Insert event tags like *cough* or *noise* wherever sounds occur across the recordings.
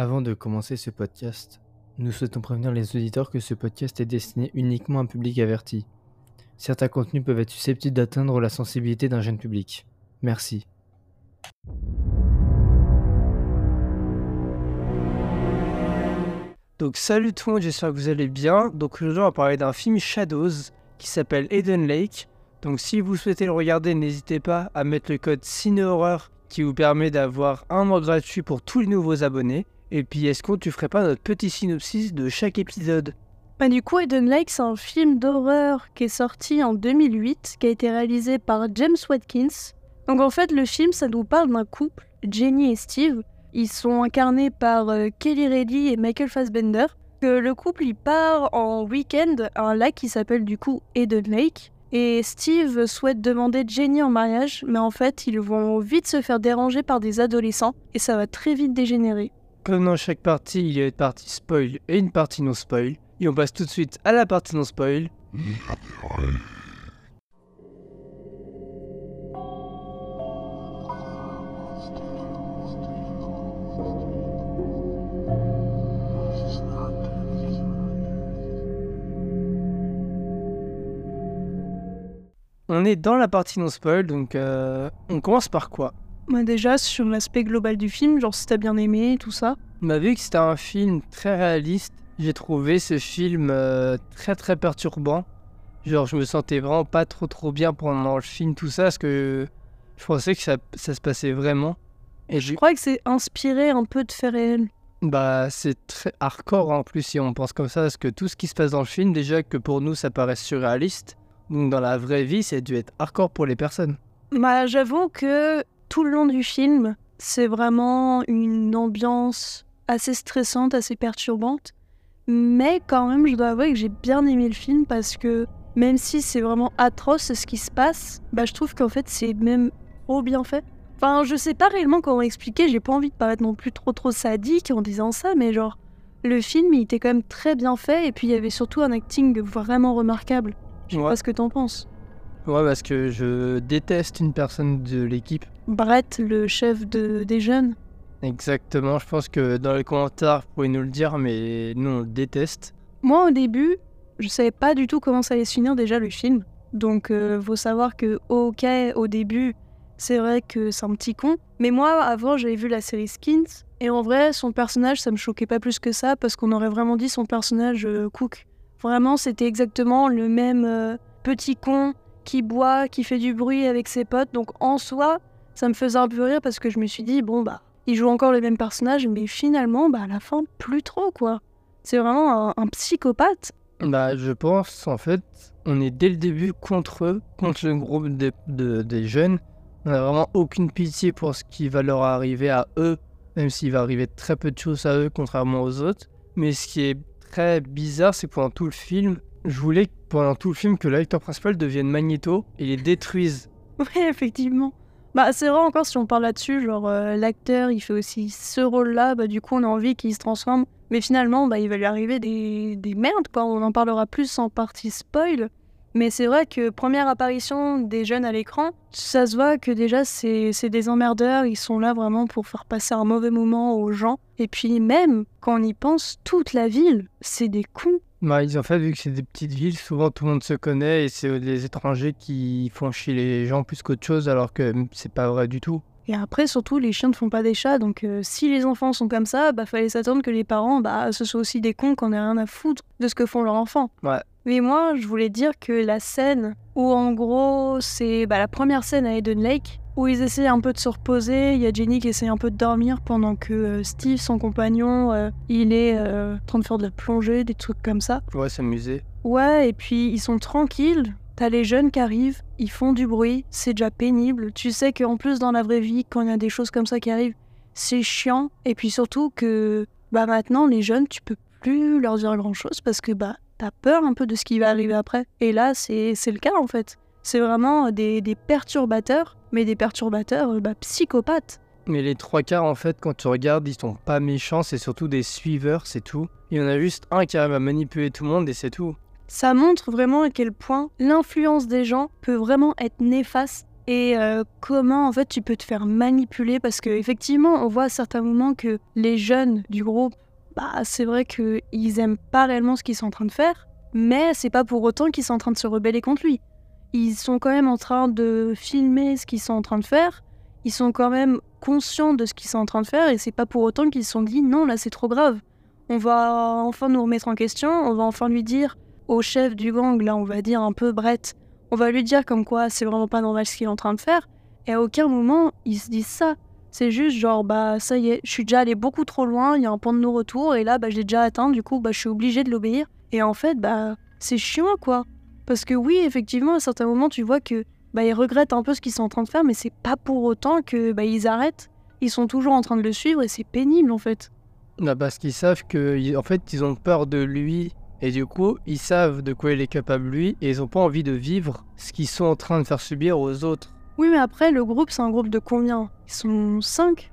Avant de commencer ce podcast, nous souhaitons prévenir les auditeurs que ce podcast est destiné uniquement à un public averti. Certains contenus peuvent être susceptibles d'atteindre la sensibilité d'un jeune public. Merci. Donc salut tout le monde, j'espère que vous allez bien. Donc aujourd'hui on va parler d'un film Shadows qui s'appelle Eden Lake. Donc si vous souhaitez le regarder, n'hésitez pas à mettre le code CINEHORREUR qui vous permet d'avoir un mois gratuit pour tous les nouveaux abonnés. Et puis est-ce que tu ferais pas notre petit synopsis de chaque épisode? Bah, du coup, Eden Lake, c'est un film d'horreur qui est sorti en 2008, qui a été réalisé par James Watkins. Donc en fait, le film, ça nous parle d'un couple, Jenny et Steve. Ils sont incarnés par euh, Kelly Reilly et Michael Fassbender. Que le couple, il part en week-end à un lac qui s'appelle du coup Eden Lake. Et Steve souhaite demander Jenny en mariage, mais en fait, ils vont vite se faire déranger par des adolescents et ça va très vite dégénérer. Comme dans chaque partie, il y a une partie spoil et une partie non spoil. Et on passe tout de suite à la partie non spoil. On est dans la partie non spoil, donc euh, on commence par quoi? Bah, déjà, sur l'aspect global du film, genre si t'as bien aimé, tout ça. Bah, vu que c'était un film très réaliste, j'ai trouvé ce film euh, très très perturbant. Genre, je me sentais vraiment pas trop trop bien pendant le film, tout ça, parce que je pensais que ça, ça se passait vraiment. Et Je crois que c'est inspiré un peu de faits réels. bah, c'est très hardcore en plus si on pense comme ça, parce que tout ce qui se passe dans le film, déjà que pour nous ça paraît surréaliste, donc dans la vraie vie, ça a dû être hardcore pour les personnes. Bah, j'avoue que tout le long du film, c'est vraiment une ambiance assez stressante, assez perturbante. Mais quand même, je dois avouer que j'ai bien aimé le film parce que même si c'est vraiment atroce ce qui se passe, bah, je trouve qu'en fait, c'est même trop bien fait. Enfin, je sais pas réellement comment expliquer, j'ai pas envie de paraître non plus trop trop sadique en disant ça, mais genre, le film, il était quand même très bien fait et puis il y avait surtout un acting vraiment remarquable. Je sais Ouais. pas ce que t'en penses. Ouais, parce que je déteste une personne de l'équipe. Brett, le chef de, des jeunes. Exactement, je pense que dans les commentaires, vous pouvez nous le dire, mais nous on le déteste. Moi, au début, je savais pas du tout comment ça allait se finir déjà le film. Donc, euh, faut savoir que, ok, au début, c'est vrai que c'est un petit con. Mais moi, avant, j'avais vu la série Skins. Et en vrai, son personnage, ça me choquait pas plus que ça parce qu'on aurait vraiment dit son personnage euh, Cook. Vraiment, c'était exactement le même euh, petit con qui boit, qui fait du bruit avec ses potes. Donc, en soi, ça me faisait un peu rire parce que je me suis dit, bon, bah, il joue encore le même personnage, mais finalement, bah, à la fin, plus trop, quoi. C'est vraiment un, un psychopathe. Bah, je pense en fait, on est dès le début contre eux, contre le groupe de- de- des jeunes. On n'a vraiment aucune pitié pour ce qui va leur arriver à eux, même s'il va arriver très peu de choses à eux, contrairement aux autres. Mais ce qui est très bizarre, c'est que pendant tout le film, je voulais pendant tout le film que l'acteur principal devienne Magneto et les détruise. *laughs* Oui, effectivement. Bah, c'est vrai encore si on parle là-dessus, genre euh, l'acteur il fait aussi ce rôle-là, bah du coup on a envie qu'il se transforme. Mais finalement, bah il va lui arriver des, des merdes quoi, on en parlera plus en partie spoil. Mais c'est vrai que première apparition des jeunes à l'écran, ça se voit que déjà c'est des emmerdeurs, ils sont là vraiment pour faire passer un mauvais moment aux gens. Et puis même, quand on y pense, toute la ville, c'est des cons. Bah, ils, en fait, vu que c'est des petites villes, souvent tout le monde se connaît et c'est les étrangers qui font chier les gens plus qu'autre chose, alors que c'est pas vrai du tout. Et après, surtout, les chiens ne font pas des chats, donc euh, si les enfants sont comme ça, bah fallait s'attendre que les parents, bah ce soient aussi des cons qu'on ait rien à foutre de ce que font leurs enfants. Ouais. Mais moi, je voulais dire que la scène où en gros, c'est bah, la première scène à Eden Lake, où ils essaient un peu de se reposer, il y a Jenny qui essaie un peu de dormir pendant que euh, Steve, son compagnon, euh, il est euh, en train de faire de la plongée, des trucs comme ça. Ouais, s'amuser. Ouais, et puis ils sont tranquilles. T'as les jeunes qui arrivent, ils font du bruit, c'est déjà pénible. Tu sais qu'en plus dans la vraie vie, quand il y a des choses comme ça qui arrivent, c'est chiant. Et puis surtout que bah maintenant les jeunes, tu peux plus leur dire grand chose parce que bah t'as peur un peu de ce qui va arriver après. Et là, c'est c'est le cas en fait. C'est vraiment des, des perturbateurs, mais des perturbateurs euh, bah, psychopathes. Mais les trois quarts, en fait, quand tu regardes, ils sont pas méchants, c'est surtout des suiveurs, c'est tout. Il y en a juste un qui arrive à manipuler tout le monde et c'est tout. Ça montre vraiment à quel point l'influence des gens peut vraiment être néfaste et euh, comment en fait tu peux te faire manipuler parce que effectivement on voit à certains moments que les jeunes du groupe bah c'est vrai que ils aiment pas réellement ce qu'ils sont en train de faire mais c'est pas pour autant qu'ils sont en train de se rebeller contre lui ils sont quand même en train de filmer ce qu'ils sont en train de faire ils sont quand même conscients de ce qu'ils sont en train de faire et c'est pas pour autant qu'ils se sont dit non là c'est trop grave on va enfin nous remettre en question on va enfin lui dire au chef du gang là on va dire un peu Brett on va lui dire comme quoi c'est vraiment pas normal ce qu'il est en train de faire, et à aucun moment ils se disent ça. C'est juste genre bah ça y est, je suis déjà allé beaucoup trop loin, il y a un point de non-retour, et là bah je l'ai déjà atteint, du coup bah je suis obligé de l'obéir. Et en fait bah c'est chiant quoi. Parce que oui, effectivement, à certains moments tu vois que bah ils regrettent un peu ce qu'ils sont en train de faire, mais c'est pas pour autant que bah ils arrêtent. Ils sont toujours en train de le suivre et c'est pénible en fait. Bah, parce qu'ils savent que en fait ils ont peur de lui et du coup, ils savent de quoi il est capable lui et ils n'ont pas envie de vivre ce qu'ils sont en train de faire subir aux autres. Oui, mais après, le groupe, c'est un groupe de combien? Ils sont 5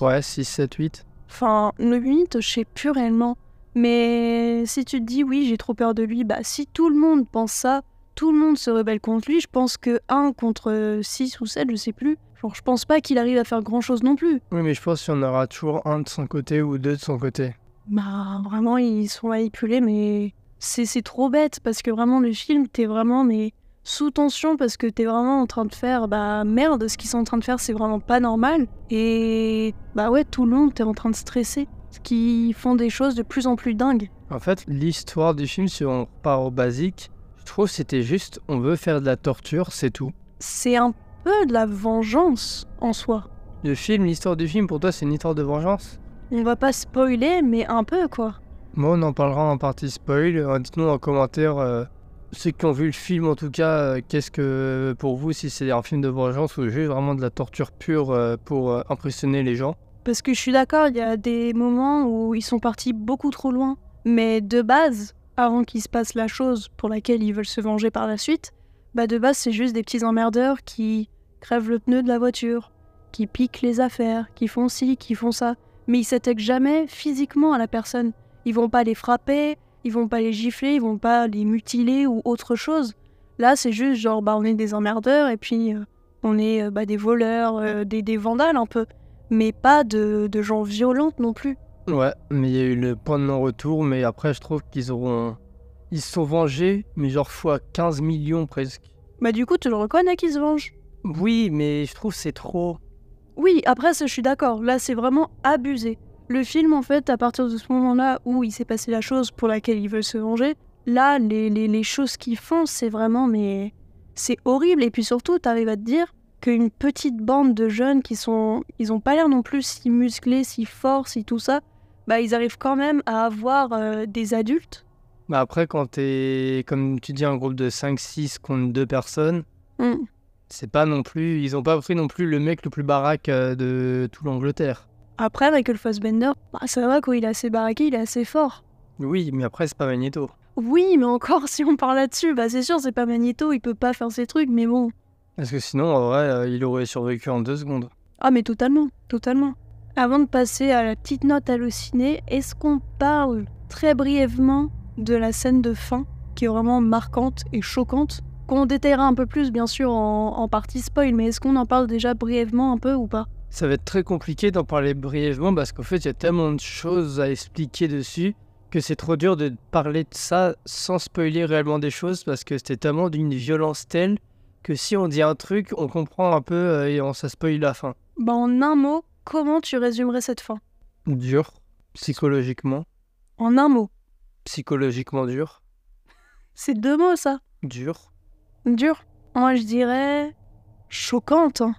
Ouais, 6, 7, 8. Enfin, le 8, je sais plus réellement. Mais si tu te dis, oui, j'ai trop peur de lui, bah si tout le monde pense ça, tout le monde se rebelle contre lui, je pense que 1 contre 6 ou 7, je sais plus. Genre, je pense pas qu'il arrive à faire grand chose non plus. Oui, mais je pense qu'il y en aura toujours un de son côté ou deux de son côté. Bah, vraiment, ils sont manipulés, mais c'est trop bête parce que vraiment, le film, t'es vraiment mais sous tension parce que t'es vraiment en train de faire bah merde, ce qu'ils sont en train de faire, c'est vraiment pas normal. Et bah ouais, tout le long, t'es en train de stresser. Qui font des choses de plus en plus dingues. En fait, l'histoire du film, si on part au basique, je trouve c'était juste on veut faire de la torture, c'est tout. C'est un peu de la vengeance en soi. Le film, l'histoire du film, pour toi, c'est une histoire de vengeance? On va pas spoiler, mais un peu quoi. Moi, on en parlera en partie spoil. Euh, dites-nous en commentaire, euh, ceux qui ont vu le film en tout cas, euh, qu'est-ce que pour vous, si c'est un film de vengeance ou juste vraiment de la torture pure pour impressionner les gens Parce que je suis d'accord, il y a des moments où ils sont partis beaucoup trop loin. Mais de base, avant qu'il se passe la chose pour laquelle ils veulent se venger par la suite, bah de base, c'est juste des petits emmerdeurs qui crèvent le pneu de la voiture, qui piquent les affaires, qui font ci, qui font ça mais ils s'attaquent jamais physiquement à la personne. Ils vont pas les frapper, ils vont pas les gifler, ils vont pas les mutiler ou autre chose. Là, c'est juste genre, bah, on est des emmerdeurs et puis euh, on est euh, bah, des voleurs, euh, des, des, vandales un peu. Mais pas de, de gens violents non plus. Ouais, mais il y a eu le point de non-retour, mais après, je trouve qu'ils auront. Ils se sont vengés, mais genre fois 15 millions presque. Bah, du coup, tu le reconnais qu'ils se vengent? Oui, mais je trouve c'est trop. Oui, après ça, je suis d'accord. Là, c'est vraiment abusé. Le film, en fait, à partir de ce moment-là où il s'est passé la chose pour laquelle ils veulent se venger, là, les, les, choses qu'ils font, c'est vraiment, mais c'est horrible. Et puis surtout, t'arrives à te dire qu'une petite bande de jeunes qui sont, ils ont pas l'air non plus si musclés, si forts, si tout ça, bah ils arrivent quand même à avoir euh, des adultes. Bah après, quand t'es, comme tu dis, un groupe de 5-6 contre deux personnes, mmh c'est pas non plus. Ils ont pas pris non plus le mec le plus baraque euh, de tout l'Angleterre. Après, Michael Fassbender, bah, c'est vrai qu'il est assez baraqué, il est assez fort. Oui, mais après, c'est pas Magneto. Oui, mais encore, *laughs* si on parle là-dessus, bah c'est sûr, c'est pas Magneto, il peut pas faire ces trucs, mais bon. Parce que sinon, en vrai, euh, il aurait survécu en deux secondes. Ah, mais totalement, totalement. Avant de passer à la petite note hallucinée, est-ce qu'on parle très brièvement de la scène de fin, qui est vraiment marquante et choquante qu'on détaillera un peu plus, bien sûr, en, partie spoil, mais est-ce qu'on en parle déjà brièvement un peu ou pas? Ça va être très compliqué d'en parler brièvement parce qu'en fait, il y a tellement de choses à expliquer dessus que c'est trop dur de parler de ça sans spoiler réellement des choses parce que c'était tellement d'une violence telle que si on dit un truc, on comprend un peu euh, et on ça spoil la fin. Bah en un mot, comment tu résumerais cette fin? Dur, psychologiquement. En un mot Psychologiquement dur. *laughs* C'est deux mots ça Dur. Dur. Moi, je dirais choquante. Hein.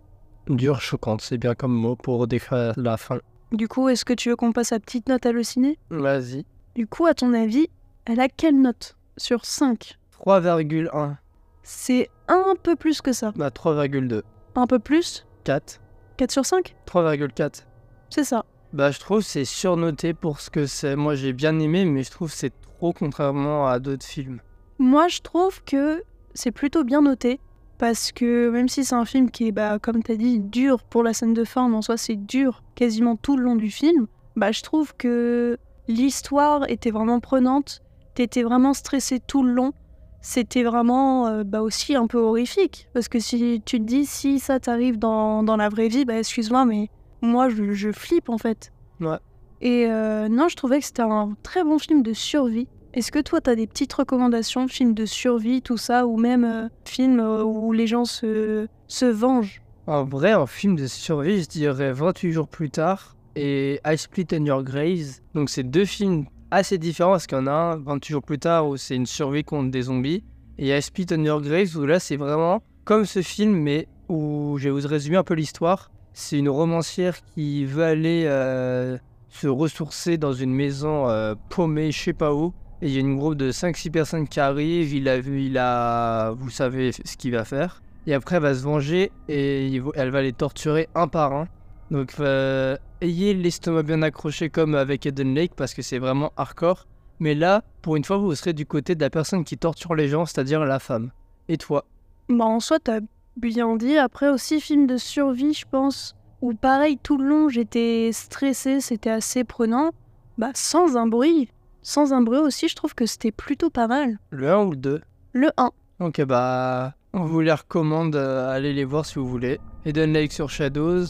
Dur, choquante, c'est bien comme mot pour décrire la fin. Du coup, est-ce que tu veux qu'on passe à petite note hallucinée? Vas-y. Du coup, à ton avis, elle a quelle note sur 5 3,1. C'est un peu plus que ça. Bah 3,2. Un peu plus 4. 4 sur 5 3,4. C'est ça. Bah je trouve c'est surnoté pour ce que c'est. Moi j'ai bien aimé mais je trouve c'est trop contrairement à d'autres films. Moi je trouve que c'est plutôt bien noté. Parce que même si c'est un film qui est, bah, comme tu as dit, dur pour la scène de fin, mais en soi c'est dur quasiment tout le long du film, bah, je trouve que l'histoire était vraiment prenante, t'étais vraiment stressé tout le long, c'était vraiment euh, bah aussi un peu horrifique. Parce que si tu te dis, si ça t'arrive dans, dans la vraie vie, bah excuse-moi, mais moi, je, je flippe en fait. Ouais. Et euh, non, je trouvais que c'était un très bon film de survie. Est-ce que toi, t'as des petites recommandations, films de survie, tout ça, ou même euh, films où les gens se, se vengent? En vrai, un film de survie, je dirais 28 jours plus tard et I Split and Your Grace. Donc, c'est deux films assez différents parce qu'il y en a un 28 jours plus tard où c'est une survie contre des zombies. Et I Split and Your Grace où là, c'est vraiment comme ce film, mais où je vais vous résumer un peu l'histoire. C'est une romancière qui veut aller euh, se ressourcer dans une maison euh, paumée, je sais pas où. Et il y a une groupe de 5-6 personnes qui arrivent. Il a vu, il a. Vous savez ce qu'il va faire. Et après, elle va se venger et il elle va les torturer un par un. Donc, euh, ayez l'estomac bien accroché comme avec Eden Lake parce que c'est vraiment hardcore. Mais là, pour une fois, vous serez du côté de la personne qui torture les gens, c'est-à-dire la femme. Et toi Bah, en soi, t'as bien dit. Après aussi, film de survie, je pense. Où pareil, tout le long, j'étais stressée, c'était assez prenant. Bah, sans un bruit. Sans un bruit aussi, je trouve que c'était plutôt pas mal. Le 1 ou le 2 Le 1. Ok, bah, on vous les recommande, euh, allez les voir si vous voulez. Eden Lake sur Shadows.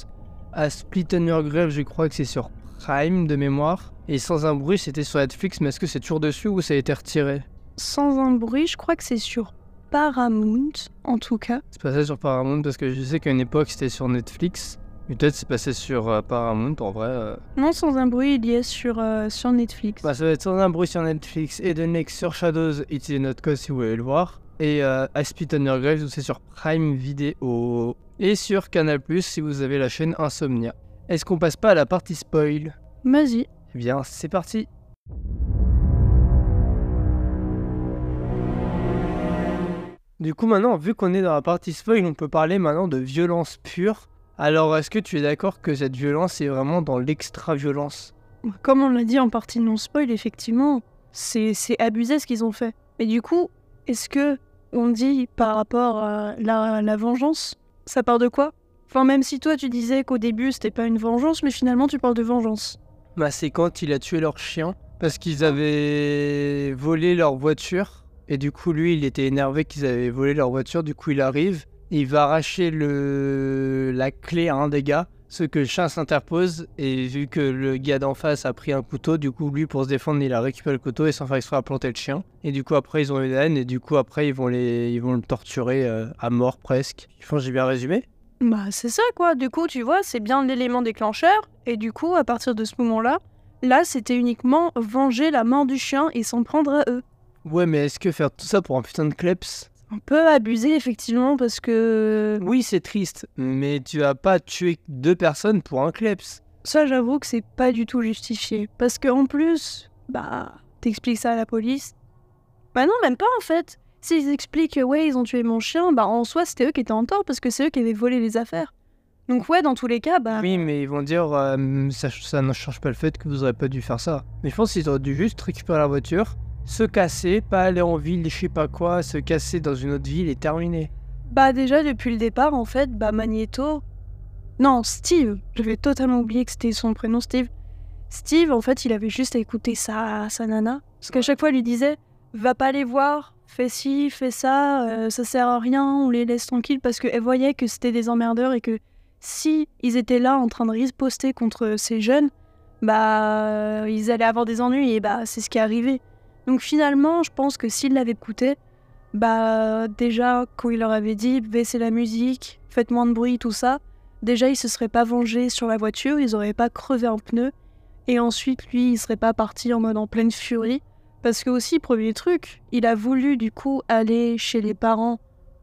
À Split and Your Grave, je crois que c'est sur Prime de mémoire. Et Sans un bruit, c'était sur Netflix, mais est-ce que c'est toujours dessus ou ça a été retiré? Sans un bruit, je crois que c'est sur Paramount, en tout cas. C'est passé sur Paramount parce que je sais qu'à une époque c'était sur Netflix. Mais peut-être c'est passé sur euh, Paramount en vrai. euh. Non, sans un bruit, il y est sur, euh, sur Netflix. Bah, ça va être Sans un bruit sur Netflix. Eden Lake sur Shadows, It's Not Cause si vous voulez le voir. Et euh, I Split on Your Grave, c'est sur Prime Video. Et sur Canal Plus si vous avez la chaîne Insomnia. Est-ce qu'on passe pas à la partie spoil? Vas-y. Eh bien, c'est parti. Du coup, maintenant, vu qu'on est dans la partie spoil, on peut parler maintenant de violence pure. Alors, est-ce que tu es d'accord que cette violence est vraiment dans l'extra-violence? Comme on l'a dit en partie non spoil, effectivement, c'est abusé ce qu'ils ont fait. Mais du coup, est-ce que on dit par rapport à la, vengeance, ça part de quoi? Enfin, même si toi tu disais qu'au début c'était pas une vengeance, mais finalement tu parles de vengeance. Bah, c'est quand il a tué leur chien parce qu'ils avaient volé leur voiture. Et du coup, lui, il était énervé qu'ils avaient volé leur voiture. Du coup, il arrive, il va arracher le... la clé à un des gars. Ce que le chien s'interpose. Et vu que le gars d'en face a pris un couteau, du coup, lui, pour se défendre, il a récupéré le couteau et sans faire exprès a planté le chien. Et du coup, après, ils ont la haine. Et du coup, après, ils vont, les... ils vont le torturer euh, à mort presque. Je pense que j'ai bien résumé? Bah, c'est ça quoi. Du coup, tu vois, c'est bien l'élément déclencheur. Et du coup, à partir de ce moment-là, là c'était uniquement venger la mort du chien et s'en prendre à eux. Ouais, mais est-ce que faire tout ça pour un putain de kleps? Un peu abusé effectivement parce que Oui, c'est triste, mais tu vas pas tuer deux personnes pour un kleps. Ça, j'avoue que c'est pas du tout justifié. Parce que en plus, bah, t'expliques ça à la police. Bah non, même pas en fait. S'ils expliquent que ouais, ils ont tué mon chien, bah en soi, c'était eux qui étaient en tort parce que c'est eux qui avaient volé les affaires. Donc ouais, dans tous les cas, bah. Oui, mais ils vont dire euh, ça, ça ne change pas le fait que vous aurez pas dû faire ça. Mais je pense qu'ils auraient dû juste récupérer la voiture, se casser, pas aller en ville, je sais pas quoi, se casser dans une autre ville et terminer. Bah déjà, depuis le départ, en fait, bah Magneto... Non, Steve. J'avais totalement oublié que c'était son prénom, Steve. Steve, en fait, il avait juste à écouter sa, sa nana. Parce qu'à chaque fois, il lui disait « Va pas les voir, fais ci, fais ça, euh, ça sert à rien, on les laisse tranquilles. » Parce qu'elle voyait que c'était des emmerdeurs et que si ils étaient là en train de riposter contre ces jeunes, bah, ils allaient avoir des ennuis et bah, c'est ce qui est arrivé. Donc finalement, je pense que s'ils l'avaient écouté, bah déjà quand il leur avait dit baissez la musique, faites moins de bruit, tout ça, déjà ils se seraient pas vengés sur la voiture, ils auraient pas crevé un pneu, et ensuite lui il serait pas parti en mode en pleine furie, parce que aussi premier truc, il a voulu du coup aller chez les parents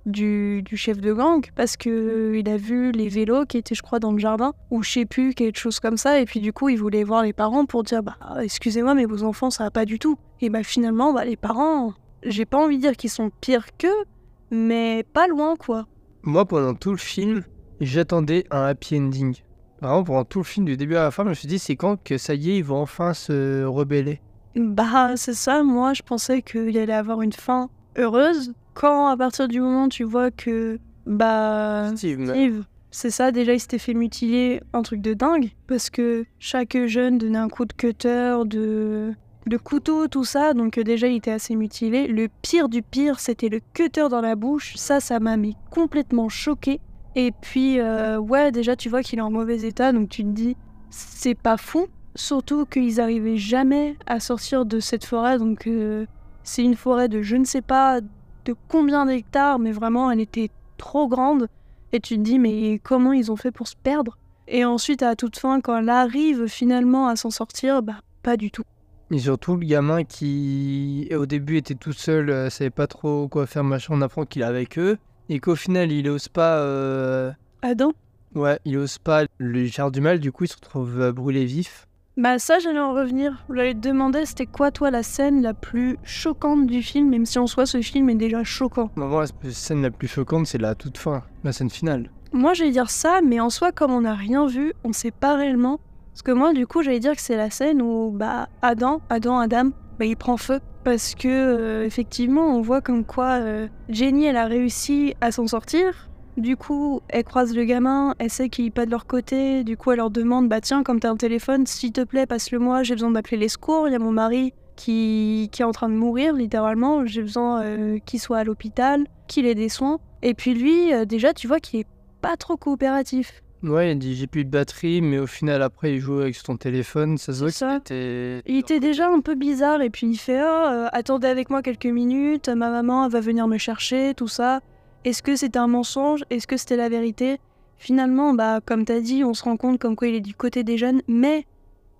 du, du chef de gang parce que euh, il a vu les vélos qui étaient je crois dans le jardin ou je sais plus quelque chose comme ça. Et puis du coup il voulait voir les parents pour dire bah excusez-moi mais vos enfants ça va pas du tout. Et bah finalement bah les parents j'ai pas envie de dire qu'ils sont pires qu'eux mais pas loin quoi. Moi, pendant tout le film, j'attendais un happy ending. Vraiment, pendant tout le film, du début à la fin, je me suis dit c'est quand que ça y est, ils vont enfin se rebeller. bah c'est ça. Moi je pensais qu'il allait avoir une fin heureuse quand à partir du moment où tu vois que bah Steve, Steve, c'est ça, déjà il s'était fait mutiler, un truc de dingue, parce que chaque jeune donnait un coup de cutter, de le couteau, tout ça, donc euh, déjà il était assez mutilé. Le pire du pire, c'était le cutter dans la bouche. Ça, ça m'a mis complètement choqué. Et puis, euh, ouais, déjà tu vois qu'il est en mauvais état, donc tu te dis, c'est pas fou. Surtout qu'ils arrivaient jamais à sortir de cette forêt, donc euh, c'est une forêt de je ne sais pas de combien d'hectares, mais vraiment elle était trop grande. Et tu te dis, mais comment ils ont fait pour se perdre? Et ensuite, à toute fin, quand elle arrive finalement à s'en sortir, bah pas du tout. Et surtout le gamin qui au début était tout seul, euh, savait pas trop quoi faire, machin, on apprend qu'il est avec eux. Et qu'au final il ose pas... euh, Adam? Ouais, il ose pas lui faire du mal, du coup il se retrouve euh, brûlé vif. Bah ça, j'allais en revenir. J'allais te demander, c'était quoi toi la scène la plus choquante du film, même si en soi ce film est déjà choquant? Vraiment, la scène la plus choquante, c'est la toute fin, la scène finale. Moi, j'allais dire ça, mais en soi, comme on n'a rien vu, on sait pas réellement. Parce que moi, du coup, j'allais dire que c'est la scène où bah Adam, Adam, Adam, bah il prend feu. Parce que euh, effectivement, on voit comme quoi euh, Jenny, elle a réussi à s'en sortir. Du coup, elle croise le gamin, elle sait qu'il est pas de leur côté. Du coup, elle leur demande Bah tiens, comme t'as un téléphone, s'il te plaît, passe-le-moi, j'ai besoin d'appeler les secours. Il y a mon mari qui, qui est en train de mourir, littéralement. J'ai besoin euh, qu'il soit à l'hôpital, qu'il ait des soins. Et puis lui, euh, déjà, tu vois qu'il est pas trop coopératif. Ouais, il dit j'ai plus de batterie, mais au final après il joue avec son téléphone, ça se voit qu'il était... Il était déjà un peu bizarre et puis il fait Ah, euh, attendez avec moi quelques minutes, ma maman elle va venir me chercher, tout ça. Est-ce que c'était un mensonge? Est-ce que c'était la vérité? Finalement, bah comme t'as dit, on se rend compte comme quoi il est du côté des jeunes, mais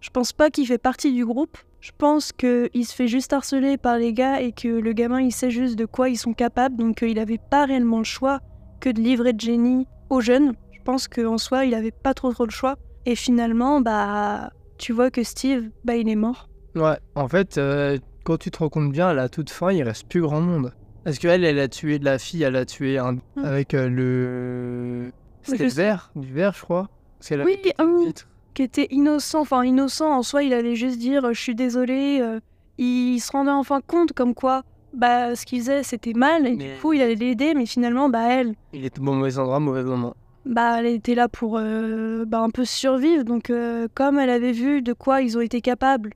je pense pas qu'il fait partie du groupe. Je pense qu'il se fait juste harceler par les gars et que le gamin il sait juste de quoi ils sont capables, donc euh, il avait pas réellement le choix que de livrer Jenny aux jeunes. Je pense qu'en soi, il avait pas trop trop le choix. Et finalement, bah, tu vois que Steve, bah, il est mort. Ouais, en fait, euh, quand tu te rends compte bien, à la toute fin, il reste plus grand monde. Parce qu'elle, elle a tué de la fille, elle a tué un... Mm. avec euh, le... C'était le verre, du verre, je crois. Parce qu'elle Oui, ah oui. Qui était innocent, enfin innocent en soi, il allait juste dire euh, je suis désolé. euh, il se rendait enfin compte comme quoi, bah, ce qu'il faisait c'était mal et Mais- du coup il allait l'aider, mais finalement, bah, elle, Il était au mauvais endroit, mauvais moment. bah, elle était là pour euh, bah, un peu survivre. Donc, euh, comme elle avait vu de quoi ils ont été capables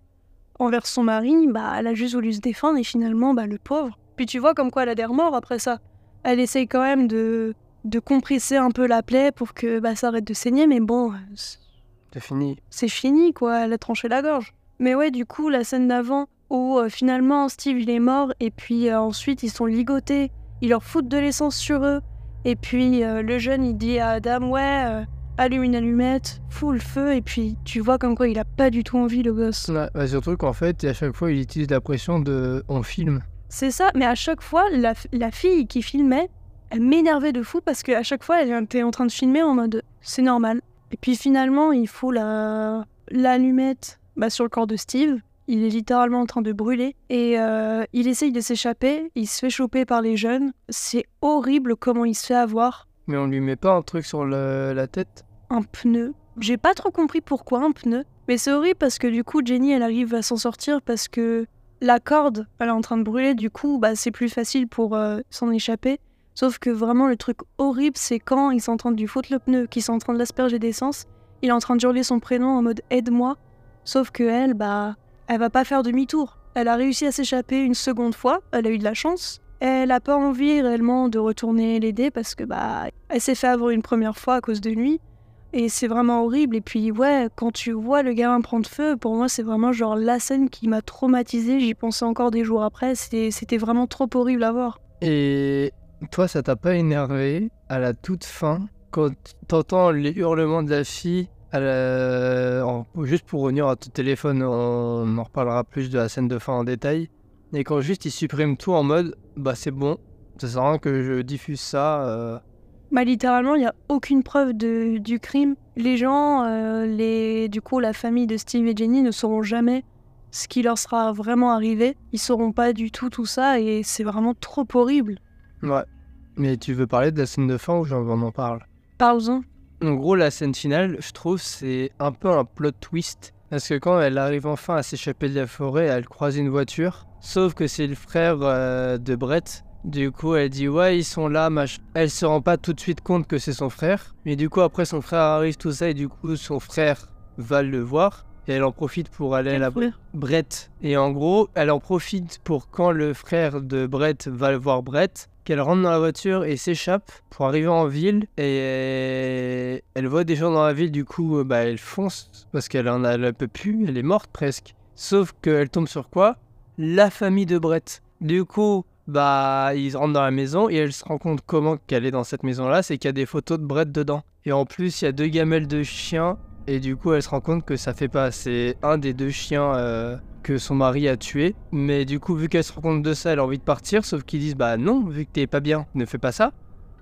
envers son mari, bah, elle a juste voulu se défendre et finalement, bah, le pauvre. Puis tu vois comme quoi elle a des remords après ça. Elle essaye quand même de, de compresser un peu la plaie pour que bah, ça arrête de saigner, mais bon, C'est fini. c'est fini quoi, elle a tranché la gorge. Mais ouais, du coup, la scène d'avant où euh, finalement Steve il est mort et puis euh, ensuite ils sont ligotés, ils leur foutent de l'essence sur eux. Et puis euh, le jeune il dit à Adam ouais, allume une allumette, fous le feu et puis tu vois comme quoi il a pas du tout envie le gosse. Ouais, bah, surtout qu'en fait, à chaque fois, il utilise la pression de on filme. C'est ça, mais à chaque fois la, la fille qui filmait, elle m'énervait de fou parce qu'à chaque fois elle était en train de filmer en mode c'est normal. Et puis finalement il fout la l'allumette bah, sur le corps de Steve. Il est littéralement en train de brûler et euh, il essaye de s'échapper. Il se fait choper par les jeunes. C'est horrible comment il se fait avoir Mais on lui met pas un truc sur le- la tête? un pneu. J'ai pas trop compris pourquoi un pneu, mais c'est horrible parce que du coup Jenny elle arrive à s'en sortir parce que la corde elle est en train de brûler, du coup bah, c'est plus facile pour euh, s'en échapper. Sauf que vraiment le truc horrible c'est quand ils sont en train de lui foutre le pneu, qu'ils sont en train de l'asperger d'essence, il est en train de hurler son prénom en mode aide-moi. Sauf que elle bah elle va pas faire demi-tour. Elle a réussi à s'échapper une seconde fois, elle a eu de la chance. Elle a pas envie réellement de retourner l'aider parce que bah elle s'est fait avoir une première fois à cause de lui. Et c'est vraiment horrible. Et puis, ouais, quand tu vois le gamin prendre feu, pour moi, c'est vraiment genre la scène qui m'a traumatisée. J'y pensais encore des jours après. C'était vraiment trop horrible à voir. Et toi, ça t'a pas énervé à la toute fin quand t'entends les hurlements de la fille à la- Juste pour revenir à ton téléphone, on en reparlera plus de la scène de fin en détail. Et quand juste ils suppriment tout en mode bah c'est bon, ça sert rien que je diffuse ça. euh, Bah, littéralement, il n'y a aucune preuve de, du crime. Les gens, euh, les, du coup, la famille de Steve et Jenny ne sauront jamais ce qui leur sera vraiment arrivé. Ils sauront pas du tout tout ça et c'est vraiment trop horrible. Ouais. Mais tu veux parler de la scène de fin ou j'en on en parle? Parle-en. En gros, la scène finale, je trouve, c'est un peu un plot twist. Parce que quand elle arrive enfin à s'échapper de la forêt, elle croise une voiture. Sauf que c'est le frère euh, de Brett. Du coup, elle dit ouais, ils sont là, mach... Elle se rend pas tout de suite compte que c'est son frère. Mais du coup, après, son frère arrive, tout ça, et du coup, son frère va le voir. et elle en profite pour aller à la frère Brett. Et en gros, elle en profite pour quand le frère de Brett va voir Brett, qu'elle rentre dans la voiture et s'échappe pour arriver en ville. Et elle voit des gens dans la ville, du coup, euh, bah, elle fonce parce qu'elle en a, elle peut plus, elle est morte presque. Sauf qu'elle tombe sur quoi? La famille de Brett. Du coup, bah, ils rentrent dans la maison et elle se rend compte comment qu'elle est dans cette maison-là, c'est qu'il y a des photos de Brett dedans. Et en plus, il y a deux gamelles de chiens et du coup, elle se rend compte que ça fait pas. C'est un des deux chiens euh, que son mari a tué. Mais du coup, vu qu'elle se rend compte de ça, elle a envie de partir. Sauf qu'ils disent Bah non, vu que t'es pas bien, ne fais pas ça.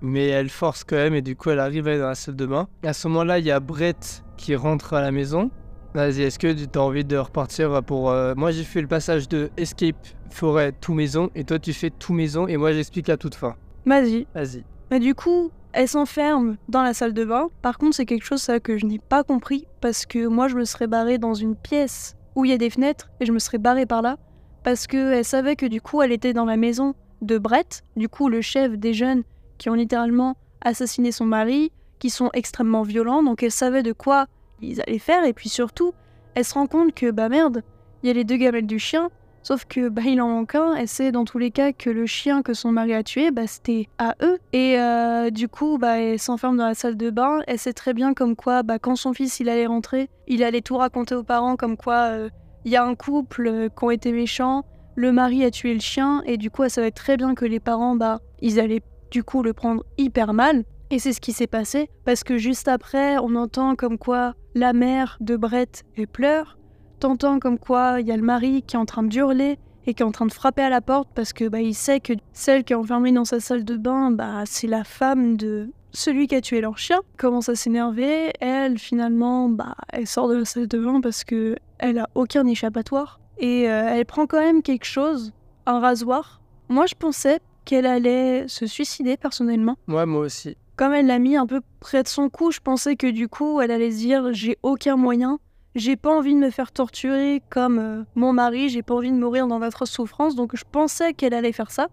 Mais elle force quand même. Et du coup, elle arrive à aller dans la salle de bain. À ce moment-là, il y a Brett qui rentre à la maison. Vas-y, est-ce que tu as envie de repartir pour. euh, Moi, j'ai fait le passage de escape forêt tout maison. Et toi, tu fais tout maison. Et moi, j'explique à toute fin. Vas-y. Vas-y. Mais du coup, elle s'enferme dans la salle de bain. Par contre, c'est quelque chose ça, que je n'ai pas compris parce que moi, je me serais barrée dans une pièce où il y a des fenêtres et je me serais barrée par là parce que elle savait que du coup, elle était dans la maison de Brett, du coup, le chef des jeunes qui ont littéralement assassiné son mari, qui sont extrêmement violents. Donc, elle savait de quoi ils allaient faire et puis surtout, elle se rend compte que bah merde, il y a les deux gamelles du chien. Sauf que bah, il en manque un, et c'est dans tous les cas que le chien que son mari a tué, bah, c'était à eux. Et euh, du coup, bah, elle s'enferme dans la salle de bain. Elle sait très bien comme quoi, bah, quand son fils il allait rentrer, il allait tout raconter aux parents, comme quoi euh, il y a un couple euh, qui ont été méchants, le mari a tué le chien, et du coup, elle savait très bien que les parents, bah, ils allaient du coup le prendre hyper mal. Et c'est ce qui s'est passé, parce que juste après, on entend comme quoi la mère de Brett elle pleure. T'entends comme quoi il y a le mari qui est en train d'hurler et qui est en train de frapper à la porte parce que bah, il sait que celle qui est enfermée dans sa salle de bain, bah, c'est la femme de celui qui a tué leur chien. Commence à s'énerver. Elle, finalement, bah, elle sort de la salle de bain parce que elle a aucun échappatoire. Et euh, elle prend quand même quelque chose, un rasoir. Moi, je pensais qu'elle allait se suicider personnellement. Ouais, moi aussi. Comme elle l'a mis un peu près de son cou, je pensais que du coup, elle allait se dire j'ai aucun moyen, j'ai pas envie de me faire torturer comme euh, mon mari, j'ai pas envie de mourir dans d'atroces souffrances, donc je pensais qu'elle allait faire ça.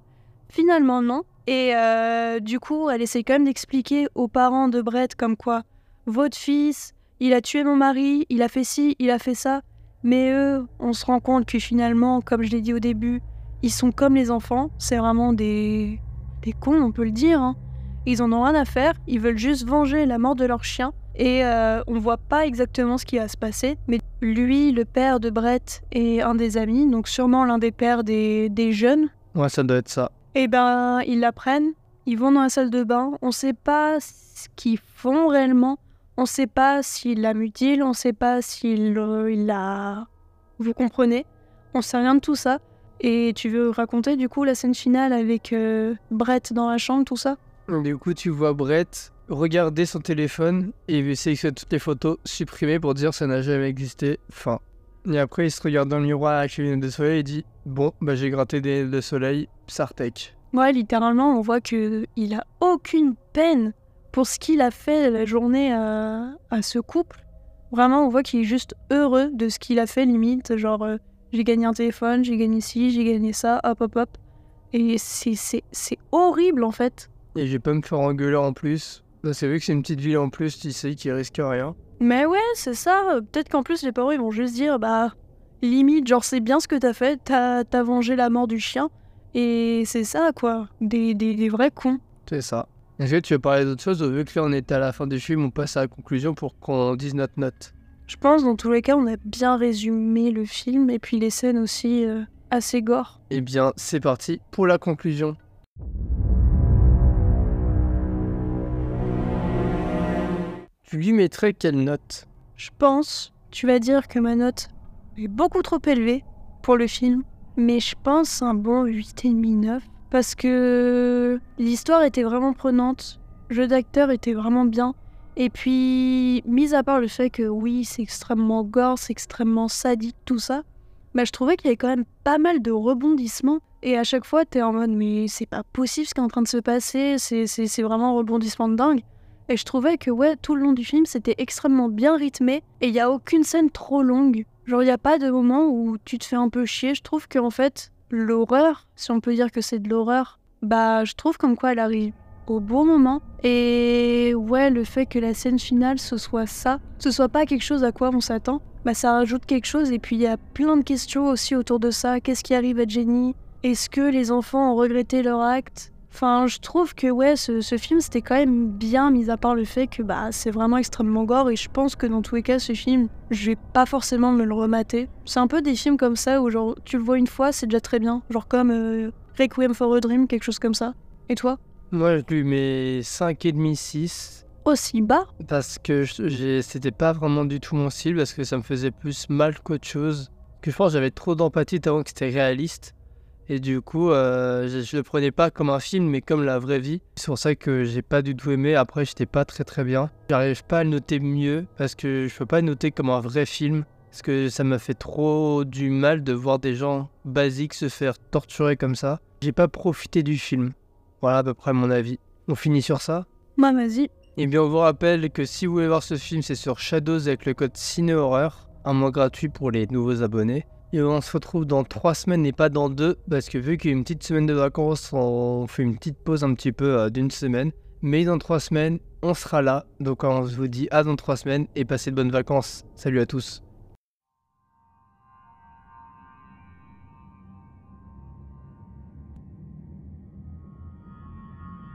Finalement, non. Et euh, du coup, elle essaie quand même d'expliquer aux parents de Brett comme quoi votre fils, il a tué mon mari, il a fait ci, il a fait ça. Mais eux, on se rend compte que finalement, comme je l'ai dit au début, ils sont comme les enfants, c'est vraiment des. des cons, on peut le dire. hein. Ils en ont rien à faire, ils veulent juste venger la mort de leur chien. Et euh, on voit pas exactement ce qui va se passer. Mais lui, le père de Brett, est un des amis, donc sûrement l'un des pères des, des jeunes. Ouais, ça doit être ça. Et ben, ils la prennent, ils vont dans la salle de bain. On sait pas ce qu'ils font réellement. On sait pas s'il la mutile, on sait pas s'il euh, il la. Vous comprenez On sait rien de tout ça. Et tu veux raconter du coup la scène finale avec euh, Brett dans la chambre, tout ça? Du coup, tu vois Brett regarder son téléphone et sélectionner toutes les photos, supprimer pour dire ça n'a jamais existé. Fin. Et après, il se regarde dans le miroir avec les lunettes de soleil et dit Bon, bah j'ai gratté des lunettes de soleil, Sartek. Ouais, littéralement, on voit que il a aucune peine pour ce qu'il a fait la journée à, à ce couple. Vraiment, on voit qu'il est juste heureux de ce qu'il a fait, limite. Genre, euh, j'ai gagné un téléphone, j'ai gagné ci, j'ai gagné ça, hop, hop, hop. Et c'est horrible, en fait. Et je vais pas me faire engueuler en plus. Là, c'est vrai que c'est une petite ville en plus, tu sais, qui risque rien. Mais ouais, c'est ça. Peut-être qu'en plus, les parents, ils vont juste dire, bah, limite, genre, c'est bien ce que t'as fait, t'as as vengé la mort du chien. Et c'est ça, quoi. Des, des, des vrais cons. C'est ça. Est-ce que tu veux parler d'autre chose vu que là on est à la fin du film, on passe à la conclusion pour qu'on dise notre note? Je pense, dans tous les cas, on a bien résumé le film et puis les scènes aussi euh, assez gore. Eh bien, c'est parti pour la conclusion. Tu lui mettrais quelle note? Je pense, tu vas dire que ma note est beaucoup trop élevée pour le film, mais je pense un bon 8,5-9 parce que l'histoire était vraiment prenante, le jeu d'acteur était vraiment bien. Et puis, mis à part le fait que oui, c'est extrêmement gore, c'est extrêmement sadique, tout ça, bah, je trouvais qu'il y avait quand même pas mal de rebondissements. Et à chaque fois, t'es en mode, mais c'est pas possible ce qui est en train de se passer, c'est vraiment un rebondissement de dingue. Et je trouvais que, ouais, tout le long du film, c'était extrêmement bien rythmé. Et il n'y a aucune scène trop longue. Genre, il n'y a pas de moment où tu te fais un peu chier. Je trouve qu'en fait, l'horreur, si on peut dire que c'est de l'horreur, bah, je trouve comme quoi elle arrive au bon moment. Et ouais, le fait que la scène finale, ce soit ça, ce soit pas quelque chose à quoi on s'attend, bah, ça rajoute quelque chose. Et puis il y a plein de questions aussi autour de ça. Qu'est-ce qui arrive à Jenny? Est-ce que les enfants ont regretté leur acte? Enfin, je trouve que ouais, ce, ce film c'était quand même bien, mis à part le fait que bah c'est vraiment extrêmement gore. Et je pense que dans tous les cas, ce film, je vais pas forcément me le remater. C'est un peu des films comme ça où genre tu le vois une fois, c'est déjà très bien. Genre comme euh, Requiem for a Dream, quelque chose comme ça. Et toi? Moi, je lui mets 5,5, 6. Aussi bas? Parce que c'était pas vraiment du tout mon style, parce que ça me faisait plus mal qu'autre chose. Que je pense que j'avais trop d'empathie tellement que c'était réaliste. Et du coup, euh, je, je le prenais pas comme un film, mais comme la vraie vie. C'est pour ça que j'ai pas du tout aimé. Après, j'étais pas très très bien. J'arrive pas à le noter mieux, parce que je peux pas le noter comme un vrai film. Parce que ça m'a fait trop du mal de voir des gens basiques se faire torturer comme ça. J'ai pas profité du film. Voilà à peu près mon avis. On finit sur ça? Bah vas-y. eh bien, on vous rappelle que si vous voulez voir ce film, c'est sur Shadows avec le code CinéHorreur, un mois gratuit pour les nouveaux abonnés. Et on se retrouve dans trois semaines et pas dans deux, parce que vu qu'il y a une petite semaine de vacances, on fait une petite pause un petit peu euh, d'une semaine. Mais dans trois semaines, on sera là. Donc on vous dit à dans trois semaines et passez de bonnes vacances. Salut à tous.